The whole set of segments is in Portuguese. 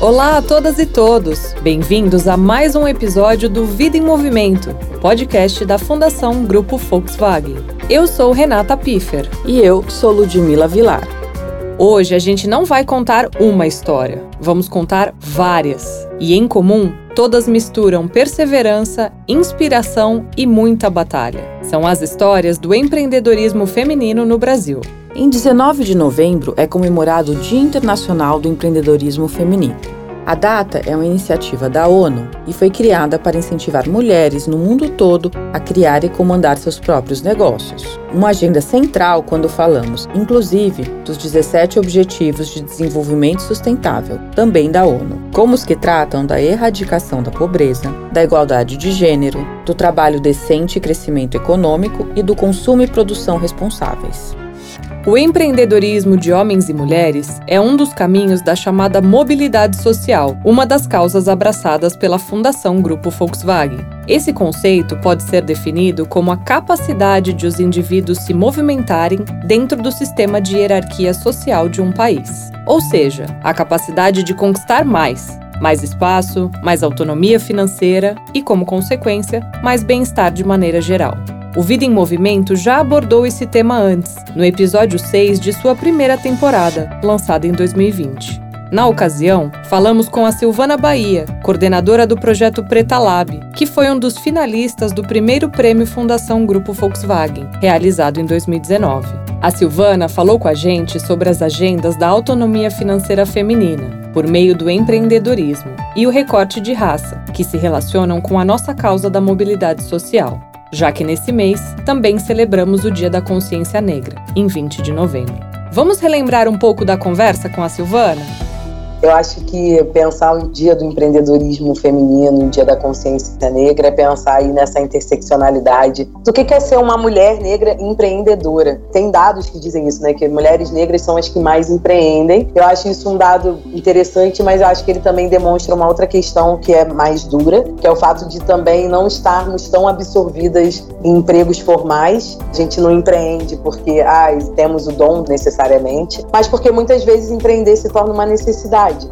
Olá a todas e todos! Bem-vindos a mais um episódio do Vida em Movimento, podcast da Fundação Grupo Volkswagen. Eu sou Renata Piffer. E eu sou Ludmila Vilar. Hoje a gente não vai contar uma história, vamos contar várias. E em comum, todas misturam perseverança, inspiração e muita batalha. São as histórias do empreendedorismo feminino no Brasil. Em 19 de novembro é comemorado o Dia Internacional do Empreendedorismo Feminino. A data é uma iniciativa da ONU e foi criada para incentivar mulheres no mundo todo a criar e comandar seus próprios negócios. Uma agenda central quando falamos, inclusive, dos 17 Objetivos de Desenvolvimento Sustentável, também da ONU, como os que tratam da erradicação da pobreza, da igualdade de gênero, do trabalho decente e crescimento econômico e do consumo e produção responsáveis. O empreendedorismo de homens e mulheres é um dos caminhos da chamada mobilidade social, uma das causas abraçadas pela Fundação Grupo Volkswagen. Esse conceito pode ser definido como a capacidade de os indivíduos se movimentarem dentro do sistema de hierarquia social de um país. Ou seja, a capacidade de conquistar mais, mais espaço, mais autonomia financeira e, como consequência, mais bem-estar de maneira geral. O Vida em Movimento já abordou esse tema antes, no episódio 6 de sua primeira temporada, lançada em 2020. Na ocasião, falamos com a Silvana Bahia, coordenadora do projeto Preta Lab, que foi um dos finalistas do primeiro prêmio Fundação Grupo Volkswagen, realizado em 2019. A Silvana falou com a gente sobre as agendas da autonomia financeira feminina, por meio do empreendedorismo, e o recorte de raça, que se relacionam com a nossa causa da mobilidade social já que nesse mês também celebramos o Dia da Consciência Negra, em 20 de novembro. Vamos relembrar um pouco da conversa com a Silvana? Eu acho que pensar o dia do empreendedorismo feminino, o dia da consciência negra, é pensar aí nessa interseccionalidade do que é ser uma mulher negra empreendedora. Tem dados que dizem isso, né? Que mulheres negras são as que mais empreendem. Eu acho isso um dado interessante, mas eu acho que ele também demonstra uma outra questão que é mais dura, que é o fato de também não estarmos tão absorvidas em empregos formais. A gente não empreende porque ah, temos o dom necessariamente, mas porque muitas vezes empreender se torna uma necessidade sociedade.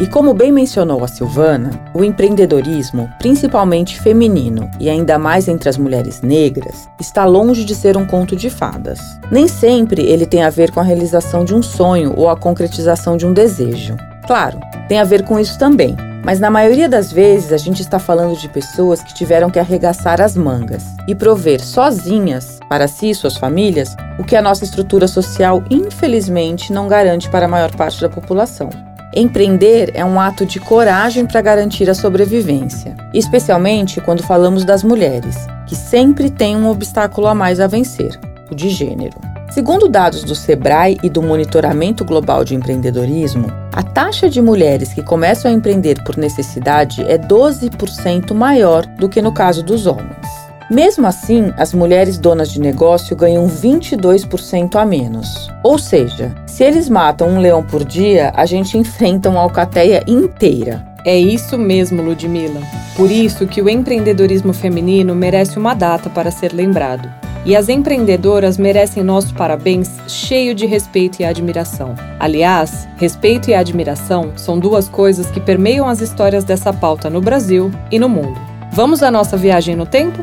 E como bem mencionou a Silvana, o empreendedorismo, principalmente feminino e ainda mais entre as mulheres negras, está longe de ser um conto de fadas. Nem sempre ele tem a ver com a realização de um sonho ou a concretização de um desejo. Claro, tem a ver com isso também, mas na maioria das vezes a gente está falando de pessoas que tiveram que arregaçar as mangas e prover sozinhas, para si e suas famílias, o que a nossa estrutura social infelizmente não garante para a maior parte da população. Empreender é um ato de coragem para garantir a sobrevivência, especialmente quando falamos das mulheres, que sempre têm um obstáculo a mais a vencer, o de gênero. Segundo dados do Sebrae e do Monitoramento Global de Empreendedorismo, a taxa de mulheres que começam a empreender por necessidade é 12% maior do que no caso dos homens. Mesmo assim, as mulheres donas de negócio ganham 22% a menos. Ou seja, se eles matam um leão por dia, a gente enfrenta uma alcateia inteira. É isso mesmo, Ludmilla. Por isso que o empreendedorismo feminino merece uma data para ser lembrado. E as empreendedoras merecem nosso parabéns cheio de respeito e admiração. Aliás, respeito e admiração são duas coisas que permeiam as histórias dessa pauta no Brasil e no mundo. Vamos à nossa viagem no tempo?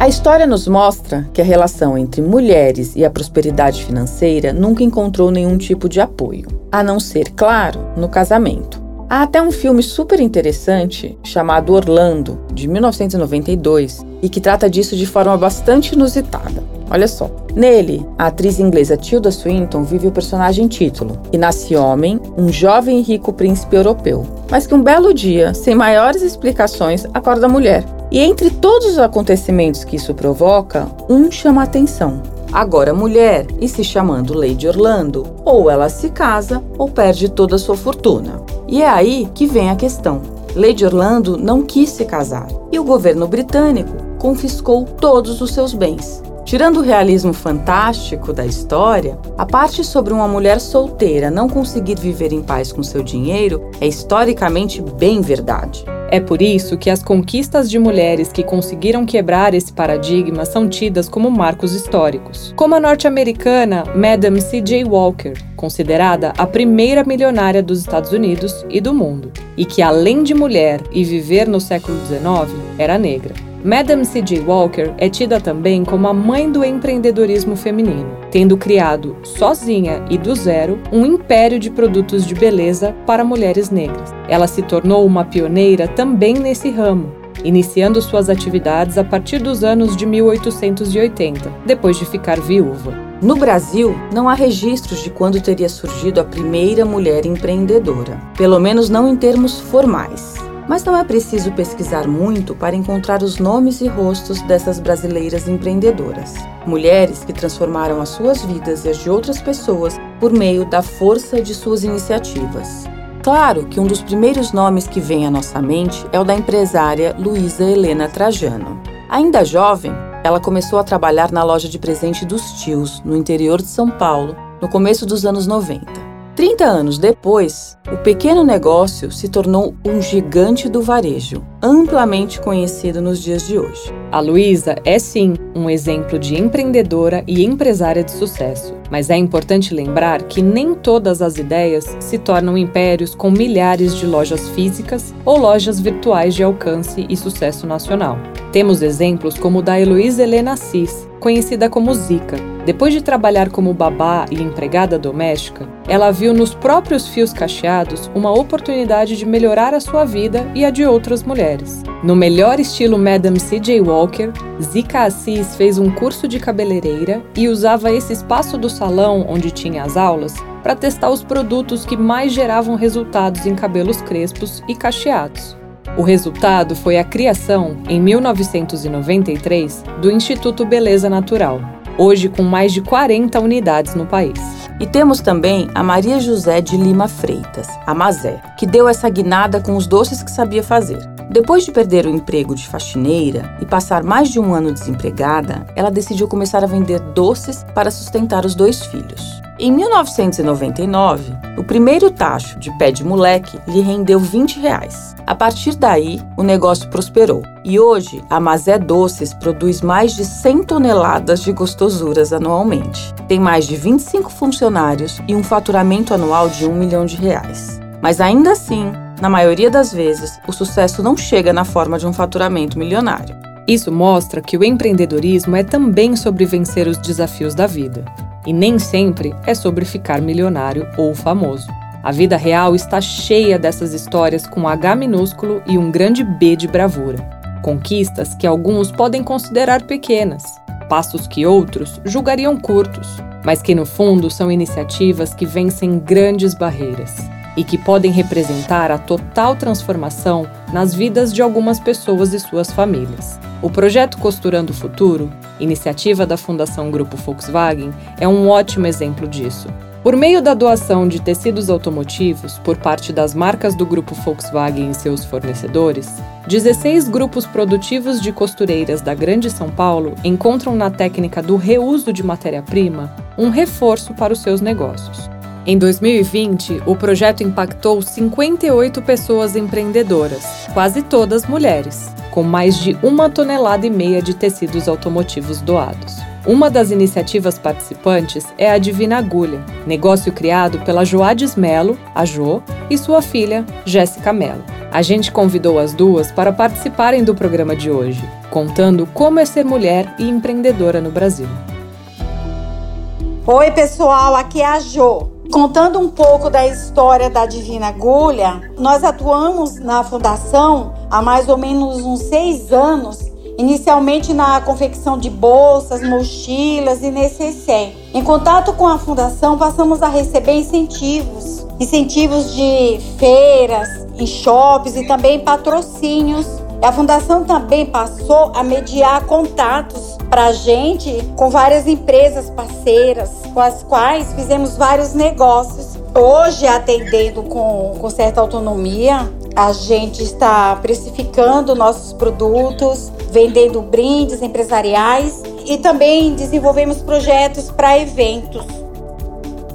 A história nos mostra que a relação entre mulheres e a prosperidade financeira nunca encontrou nenhum tipo de apoio, a não ser, claro, no casamento. Há até um filme super interessante chamado Orlando, de 1992, e que trata disso de forma bastante inusitada. Olha só. Nele, a atriz inglesa Tilda Swinton vive o personagem título, que nasce homem, um jovem e rico príncipe europeu, mas que um belo dia, sem maiores explicações, acorda mulher. E entre todos os acontecimentos que isso provoca, um chama a atenção. Agora mulher e se chamando Lady Orlando, ou ela se casa ou perde toda a sua fortuna. E é aí que vem a questão. Lady Orlando não quis se casar e o governo britânico confiscou todos os seus bens. Tirando o realismo fantástico da história, a parte sobre uma mulher solteira não conseguir viver em paz com seu dinheiro é historicamente bem verdade. É por isso que as conquistas de mulheres que conseguiram quebrar esse paradigma são tidas como marcos históricos, como a norte-americana Madame C.J. Walker, considerada a primeira milionária dos Estados Unidos e do mundo, e que, além de mulher e viver no século XIX, era negra. Madame C.J. Walker é tida também como a mãe do empreendedorismo feminino, tendo criado, sozinha e do zero, um império de produtos de beleza para mulheres negras. Ela se tornou uma pioneira também nesse ramo, iniciando suas atividades a partir dos anos de 1880, depois de ficar viúva. No Brasil, não há registros de quando teria surgido a primeira mulher empreendedora, pelo menos não em termos formais. Mas não é preciso pesquisar muito para encontrar os nomes e rostos dessas brasileiras empreendedoras. Mulheres que transformaram as suas vidas e as de outras pessoas por meio da força de suas iniciativas. Claro que um dos primeiros nomes que vem à nossa mente é o da empresária Luísa Helena Trajano. Ainda jovem, ela começou a trabalhar na loja de presente dos tios, no interior de São Paulo, no começo dos anos 90. 30 anos depois, o pequeno negócio se tornou um gigante do varejo, amplamente conhecido nos dias de hoje. A Luísa é sim um exemplo de empreendedora e empresária de sucesso, mas é importante lembrar que nem todas as ideias se tornam impérios com milhares de lojas físicas ou lojas virtuais de alcance e sucesso nacional. Temos exemplos como o da Heloísa Helena Assis, conhecida como Zika. Depois de trabalhar como babá e empregada doméstica, ela viu nos próprios fios cacheados uma oportunidade de melhorar a sua vida e a de outras mulheres. No melhor estilo Madame C.J. Walker, Zika Assis fez um curso de cabeleireira e usava esse espaço do salão onde tinha as aulas para testar os produtos que mais geravam resultados em cabelos crespos e cacheados. O resultado foi a criação, em 1993, do Instituto Beleza Natural, hoje com mais de 40 unidades no país. E temos também a Maria José de Lima Freitas, a Mazé, que deu essa guinada com os doces que sabia fazer. Depois de perder o emprego de faxineira e passar mais de um ano desempregada, ela decidiu começar a vender doces para sustentar os dois filhos. Em 1999, o primeiro tacho de pé de moleque lhe rendeu 20 reais. A partir daí, o negócio prosperou. E hoje, a Mazé Doces produz mais de 100 toneladas de gostosuras anualmente. Tem mais de 25 funcionários e um faturamento anual de 1 milhão de reais. Mas ainda assim, na maioria das vezes, o sucesso não chega na forma de um faturamento milionário. Isso mostra que o empreendedorismo é também sobre vencer os desafios da vida. E nem sempre é sobre ficar milionário ou famoso. A vida real está cheia dessas histórias com H minúsculo e um grande B de bravura. Conquistas que alguns podem considerar pequenas, passos que outros julgariam curtos, mas que no fundo são iniciativas que vencem grandes barreiras e que podem representar a total transformação nas vidas de algumas pessoas e suas famílias. O projeto Costurando o Futuro, iniciativa da Fundação Grupo Volkswagen, é um ótimo exemplo disso. Por meio da doação de tecidos automotivos por parte das marcas do Grupo Volkswagen e seus fornecedores, 16 grupos produtivos de costureiras da Grande São Paulo encontram na técnica do reuso de matéria-prima um reforço para os seus negócios. Em 2020, o projeto impactou 58 pessoas empreendedoras, quase todas mulheres, com mais de uma tonelada e meia de tecidos automotivos doados. Uma das iniciativas participantes é a Divina Agulha, negócio criado pela Joades Melo, a Jo, e sua filha, Jéssica Melo. A gente convidou as duas para participarem do programa de hoje, contando como é ser mulher e empreendedora no Brasil. Oi, pessoal, aqui é a Jo. Contando um pouco da história da Divina Agulha, nós atuamos na fundação há mais ou menos uns seis anos, inicialmente na confecção de bolsas, mochilas e necessaire. Em contato com a fundação, passamos a receber incentivos, incentivos de feiras, em shops e também patrocínios. A fundação também passou a mediar contatos para a gente com várias empresas parceiras, com as quais fizemos vários negócios. Hoje, atendendo com, com certa autonomia, a gente está precificando nossos produtos, vendendo brindes empresariais e também desenvolvemos projetos para eventos.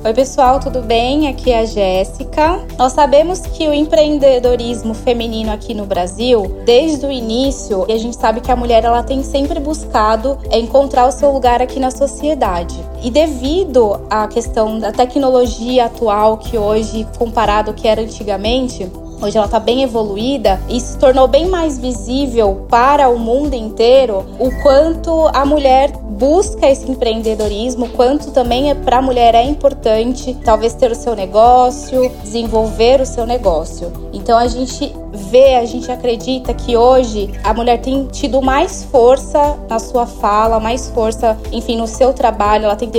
Oi, pessoal, tudo bem? Aqui é a Jéssica. Nós sabemos que o empreendedorismo feminino aqui no Brasil, desde o início, a gente sabe que a mulher ela tem sempre buscado encontrar o seu lugar aqui na sociedade. E devido à questão da tecnologia atual que hoje comparado ao que era antigamente, Hoje ela está bem evoluída e se tornou bem mais visível para o mundo inteiro o quanto a mulher busca esse empreendedorismo, quanto também é para a mulher é importante talvez ter o seu negócio, desenvolver o seu negócio. Então a gente vê, a gente acredita que hoje a mulher tem tido mais força na sua fala, mais força, enfim, no seu trabalho, ela tem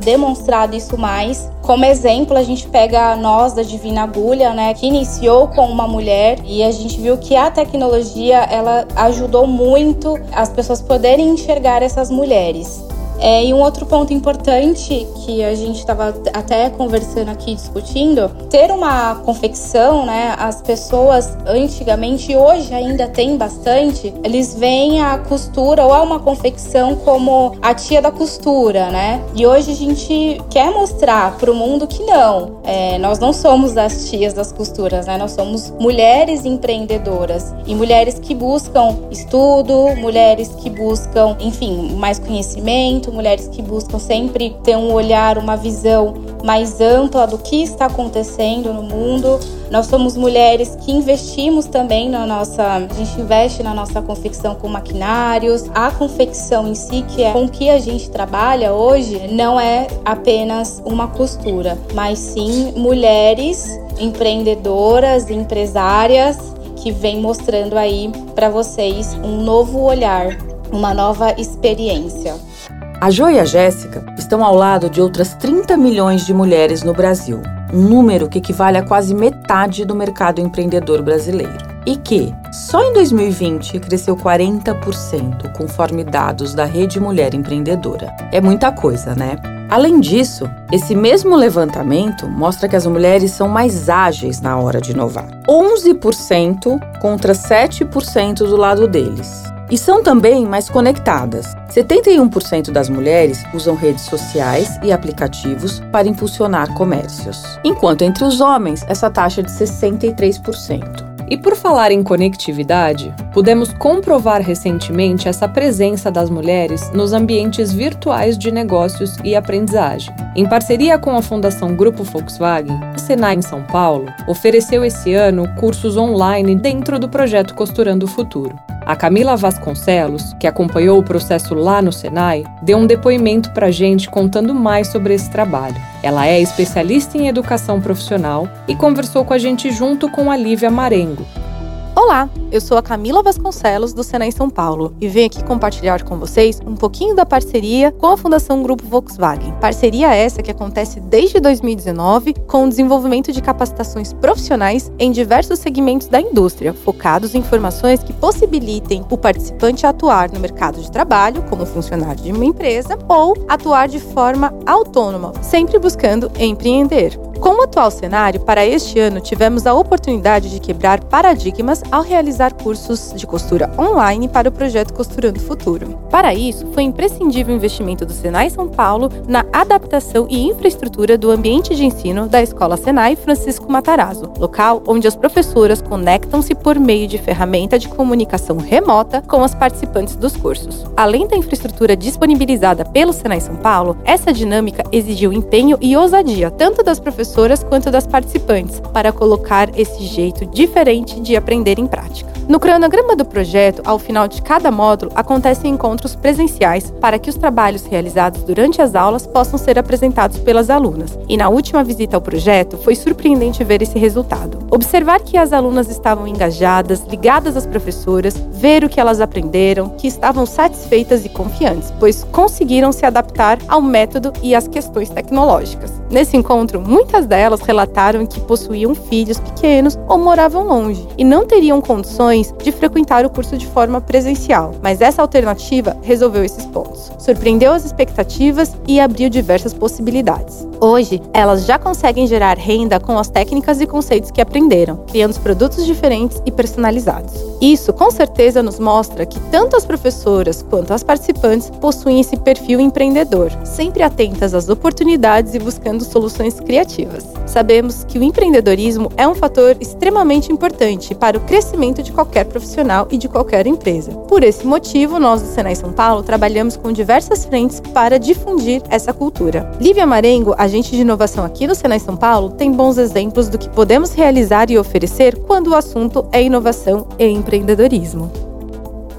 demonstrado isso mais. Como exemplo, a gente pega nós da Divina Agulha, né, que iniciou com uma mulher e a gente viu que a tecnologia ela ajudou muito as pessoas poderem enxergar essas mulheres. É, e um outro ponto importante que a gente estava até conversando aqui, discutindo, ter uma confecção, né? As pessoas antigamente hoje ainda tem bastante, eles veem a costura ou a uma confecção como a tia da costura, né? E hoje a gente quer mostrar para o mundo que não, é, nós não somos as tias das costuras, né? Nós somos mulheres empreendedoras e mulheres que buscam estudo, mulheres que buscam, enfim, mais conhecimento mulheres que buscam sempre ter um olhar, uma visão mais ampla do que está acontecendo no mundo. Nós somos mulheres que investimos também na nossa, a gente investe na nossa confecção com maquinários. A confecção em si, que é com que a gente trabalha hoje, não é apenas uma costura, mas sim mulheres empreendedoras, empresárias que vem mostrando aí para vocês um novo olhar, uma nova experiência. A Jo e a Jéssica estão ao lado de outras 30 milhões de mulheres no Brasil, um número que equivale a quase metade do mercado empreendedor brasileiro. E que, só em 2020, cresceu 40%, conforme dados da Rede Mulher Empreendedora. É muita coisa, né? Além disso, esse mesmo levantamento mostra que as mulheres são mais ágeis na hora de inovar. 11% contra 7% do lado deles. E são também mais conectadas. 71% das mulheres usam redes sociais e aplicativos para impulsionar comércios, enquanto entre os homens essa taxa é de 63%. E por falar em conectividade, pudemos comprovar recentemente essa presença das mulheres nos ambientes virtuais de negócios e aprendizagem. Em parceria com a Fundação Grupo Volkswagen, a Senai em São Paulo ofereceu esse ano cursos online dentro do projeto Costurando o Futuro. A Camila Vasconcelos, que acompanhou o processo lá no Senai, deu um depoimento para a gente contando mais sobre esse trabalho. Ela é especialista em educação profissional e conversou com a gente junto com a Lívia Marengo, Olá, eu sou a Camila Vasconcelos do Senai São Paulo e venho aqui compartilhar com vocês um pouquinho da parceria com a Fundação Grupo Volkswagen. Parceria essa que acontece desde 2019 com o desenvolvimento de capacitações profissionais em diversos segmentos da indústria, focados em formações que possibilitem o participante atuar no mercado de trabalho como funcionário de uma empresa ou atuar de forma autônoma, sempre buscando empreender. Com o atual cenário, para este ano tivemos a oportunidade de quebrar paradigmas ao realizar cursos de costura online para o projeto Costurando Futuro. Para isso, foi imprescindível o investimento do Senai São Paulo na adaptação e infraestrutura do ambiente de ensino da Escola Senai Francisco Matarazzo, local onde as professoras conectam-se por meio de ferramenta de comunicação remota com as participantes dos cursos. Além da infraestrutura disponibilizada pelo Senai São Paulo, essa dinâmica exigiu empenho e ousadia tanto das professoras professoras quanto das participantes, para colocar esse jeito diferente de aprender em prática. No cronograma do projeto, ao final de cada módulo, acontecem encontros presenciais para que os trabalhos realizados durante as aulas possam ser apresentados pelas alunas. E na última visita ao projeto, foi surpreendente ver esse resultado. Observar que as alunas estavam engajadas, ligadas às professoras, ver o que elas aprenderam, que estavam satisfeitas e confiantes, pois conseguiram se adaptar ao método e às questões tecnológicas. Nesse encontro, muitas delas relataram que possuíam filhos pequenos ou moravam longe e não teriam condições de frequentar o curso de forma presencial, mas essa alternativa resolveu esses pontos. Surpreendeu as expectativas e abriu diversas possibilidades. Hoje, elas já conseguem gerar renda com as técnicas e conceitos que aprenderam, criando produtos diferentes e personalizados. Isso, com certeza, nos mostra que tanto as professoras quanto as participantes possuem esse perfil empreendedor, sempre atentas às oportunidades e buscando soluções criativas. Sabemos que o empreendedorismo é um fator extremamente importante para o crescimento de qualquer profissional e de qualquer empresa. Por esse motivo, nós do Senai São Paulo trabalhamos com diversas frentes para difundir essa cultura. Lívia Marengo, agente de inovação aqui no Senai São Paulo, tem bons exemplos do que podemos realizar e oferecer quando o assunto é inovação e empreendedorismo.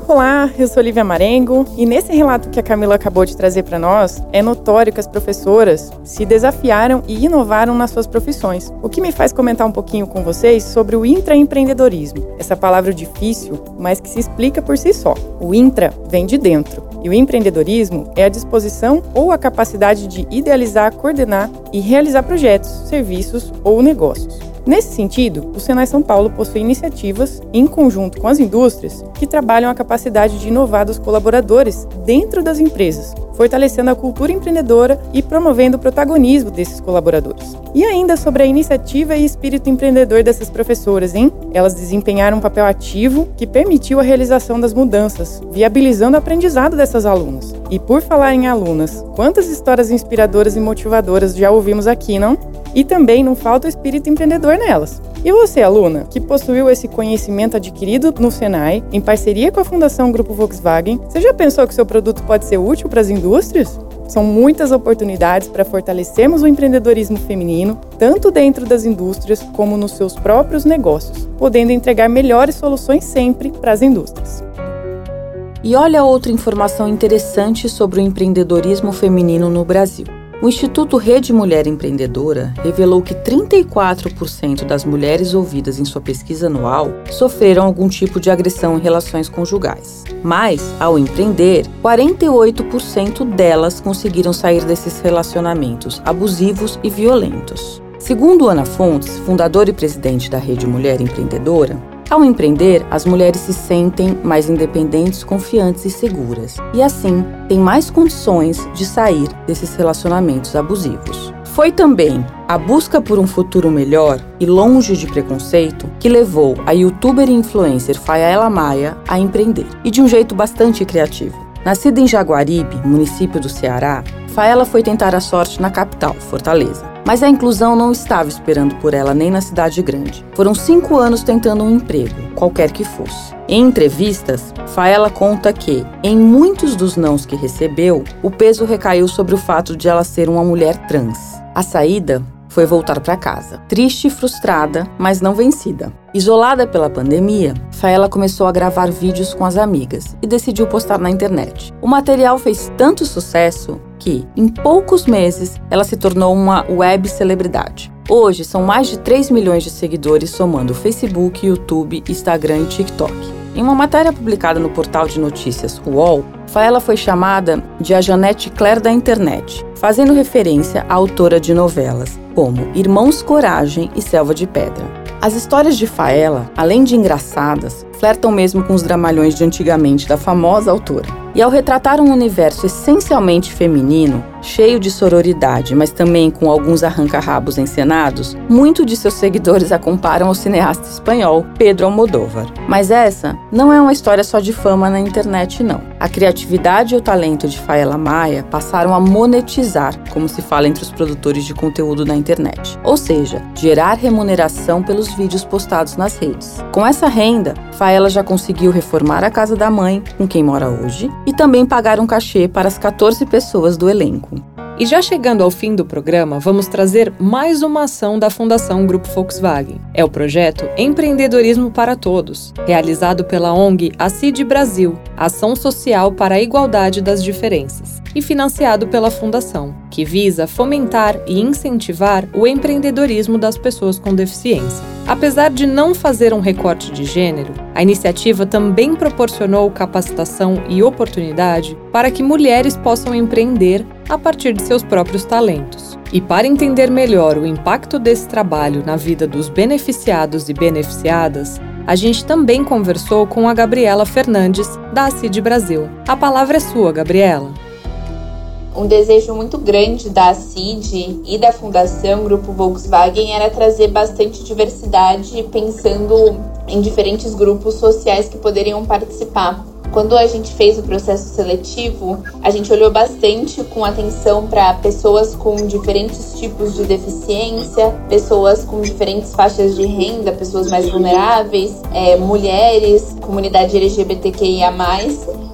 Olá, eu sou Lívia Marengo e nesse relato que a Camila acabou de trazer para nós, é notório que as professoras se desafiaram e inovaram nas suas profissões. O que me faz comentar um pouquinho com vocês sobre o intraempreendedorismo. Essa palavra difícil, mas que se explica por si só. O intra vem de dentro e o empreendedorismo é a disposição ou a capacidade de idealizar, coordenar e realizar projetos, serviços ou negócios. Nesse sentido, o Senai São Paulo possui iniciativas, em conjunto com as indústrias, que trabalham a capacidade de inovar dos colaboradores dentro das empresas, fortalecendo a cultura empreendedora e promovendo o protagonismo desses colaboradores. E ainda sobre a iniciativa e espírito empreendedor dessas professoras, hein? Elas desempenharam um papel ativo que permitiu a realização das mudanças, viabilizando o aprendizado dessas alunas. E por falar em alunas, quantas histórias inspiradoras e motivadoras já ouvimos aqui, não? E também não falta o espírito empreendedor nelas. E você, aluna, que possuiu esse conhecimento adquirido no Senai, em parceria com a Fundação Grupo Volkswagen, você já pensou que seu produto pode ser útil para as indústrias? São muitas oportunidades para fortalecermos o empreendedorismo feminino, tanto dentro das indústrias como nos seus próprios negócios, podendo entregar melhores soluções sempre para as indústrias. E olha outra informação interessante sobre o empreendedorismo feminino no Brasil. O Instituto Rede Mulher Empreendedora revelou que 34% das mulheres ouvidas em sua pesquisa anual sofreram algum tipo de agressão em relações conjugais. Mas, ao empreender, 48% delas conseguiram sair desses relacionamentos abusivos e violentos. Segundo Ana Fontes, fundadora e presidente da Rede Mulher Empreendedora, ao empreender, as mulheres se sentem mais independentes, confiantes e seguras, e assim têm mais condições de sair desses relacionamentos abusivos. Foi também a busca por um futuro melhor e longe de preconceito que levou a youtuber e influencer Faela Maia a empreender, e de um jeito bastante criativo. Nascida em Jaguaribe, município do Ceará, Faela foi tentar a sorte na capital, Fortaleza. Mas a inclusão não estava esperando por ela nem na cidade grande. Foram cinco anos tentando um emprego, qualquer que fosse. Em entrevistas, Faela conta que, em muitos dos nãos que recebeu, o peso recaiu sobre o fato de ela ser uma mulher trans. A saída foi voltar para casa, triste e frustrada, mas não vencida. Isolada pela pandemia, Faela começou a gravar vídeos com as amigas e decidiu postar na internet. O material fez tanto sucesso que, em poucos meses, ela se tornou uma web celebridade. Hoje são mais de 3 milhões de seguidores somando Facebook, YouTube, Instagram e TikTok. Em uma matéria publicada no portal de notícias UOL, Faela foi chamada de a Janete Claire da internet, fazendo referência à autora de novelas como Irmãos Coragem e Selva de Pedra. As histórias de Faela, além de engraçadas, flertam mesmo com os dramalhões de antigamente da famosa autora. E ao retratar um universo essencialmente feminino, cheio de sororidade, mas também com alguns arranca-rabos encenados, muito de seus seguidores a comparam ao cineasta espanhol Pedro Almodóvar. Mas essa não é uma história só de fama na internet, não. A criatividade e o talento de Faela Maia passaram a monetizar, como se fala entre os produtores de conteúdo na internet, ou seja, gerar remuneração pelos vídeos postados nas redes. Com essa renda, Faela já conseguiu reformar a casa da mãe, com quem mora hoje, e também pagar um cachê para as 14 pessoas do elenco. E já chegando ao fim do programa, vamos trazer mais uma ação da Fundação Grupo Volkswagen. É o projeto Empreendedorismo para Todos, realizado pela ONG ACID Brasil, Ação Social para a Igualdade das Diferenças, e financiado pela Fundação, que visa fomentar e incentivar o empreendedorismo das pessoas com deficiência. Apesar de não fazer um recorte de gênero, a iniciativa também proporcionou capacitação e oportunidade para que mulheres possam empreender a partir de seus próprios talentos. E para entender melhor o impacto desse trabalho na vida dos beneficiados e beneficiadas, a gente também conversou com a Gabriela Fernandes, da CID Brasil. A palavra é sua, Gabriela. um desejo muito grande da CID e da Fundação Grupo Volkswagen era trazer bastante diversidade, pensando em diferentes grupos sociais que poderiam participar. Quando a gente fez o processo seletivo, a gente olhou bastante com atenção para pessoas com diferentes tipos de deficiência, pessoas com diferentes faixas de renda, pessoas mais vulneráveis, é, mulheres, comunidade LGBTQIA.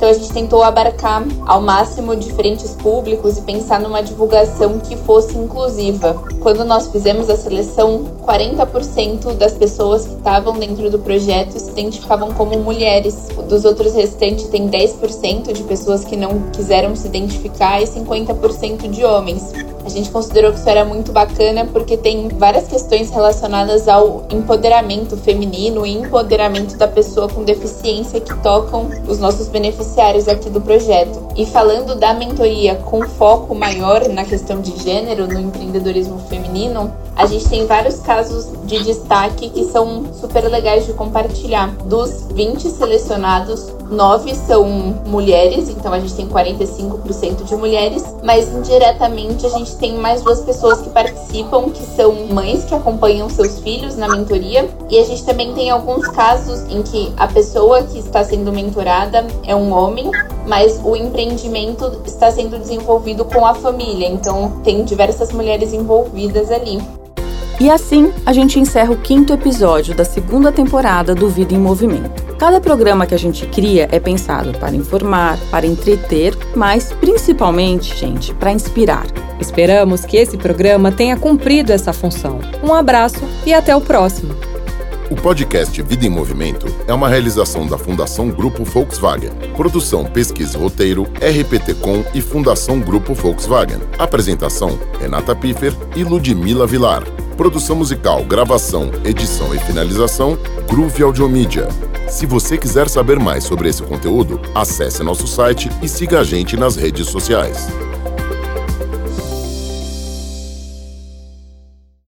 Então a gente tentou abarcar ao máximo diferentes públicos e pensar numa divulgação que fosse inclusiva. Quando nós fizemos a seleção, 40% das pessoas que estavam dentro do projeto se identificavam como mulheres. Dos outros restantes, tem 10% de pessoas que não quiseram se identificar e 50% de homens. Gente considerou que isso era muito bacana porque tem várias questões relacionadas ao empoderamento feminino e empoderamento da pessoa com deficiência que tocam os nossos beneficiários aqui do projeto. E falando da mentoria com foco maior na questão de gênero, no empreendedorismo feminino, a gente tem vários casos de destaque que são super legais de compartilhar. Dos 20 selecionados, 9 são mulheres, então a gente tem 45% de mulheres, mas indiretamente a gente tem mais duas pessoas que participam, que são mães que acompanham seus filhos na mentoria, e a gente também tem alguns casos em que a pessoa que está sendo mentorada é um homem, mas o empreendimento está sendo desenvolvido com a família, então tem diversas mulheres envolvidas ali. E assim, a gente encerra o quinto episódio da segunda temporada do Vida em Movimento. Cada programa que a gente cria é pensado para informar, para entreter, mas principalmente, gente, para inspirar. Esperamos que esse programa tenha cumprido essa função. Um abraço e até o próximo. O podcast Vida em Movimento é uma realização da Fundação Grupo Volkswagen. Produção, pesquisa e roteiro, RPT Com e Fundação Grupo Volkswagen. Apresentação, Renata Piffer e Ludmila Vilar. Produção musical, gravação, edição e finalização, Groove Audiomídia. Se você quiser saber mais sobre esse conteúdo, acesse nosso site e siga a gente nas redes sociais.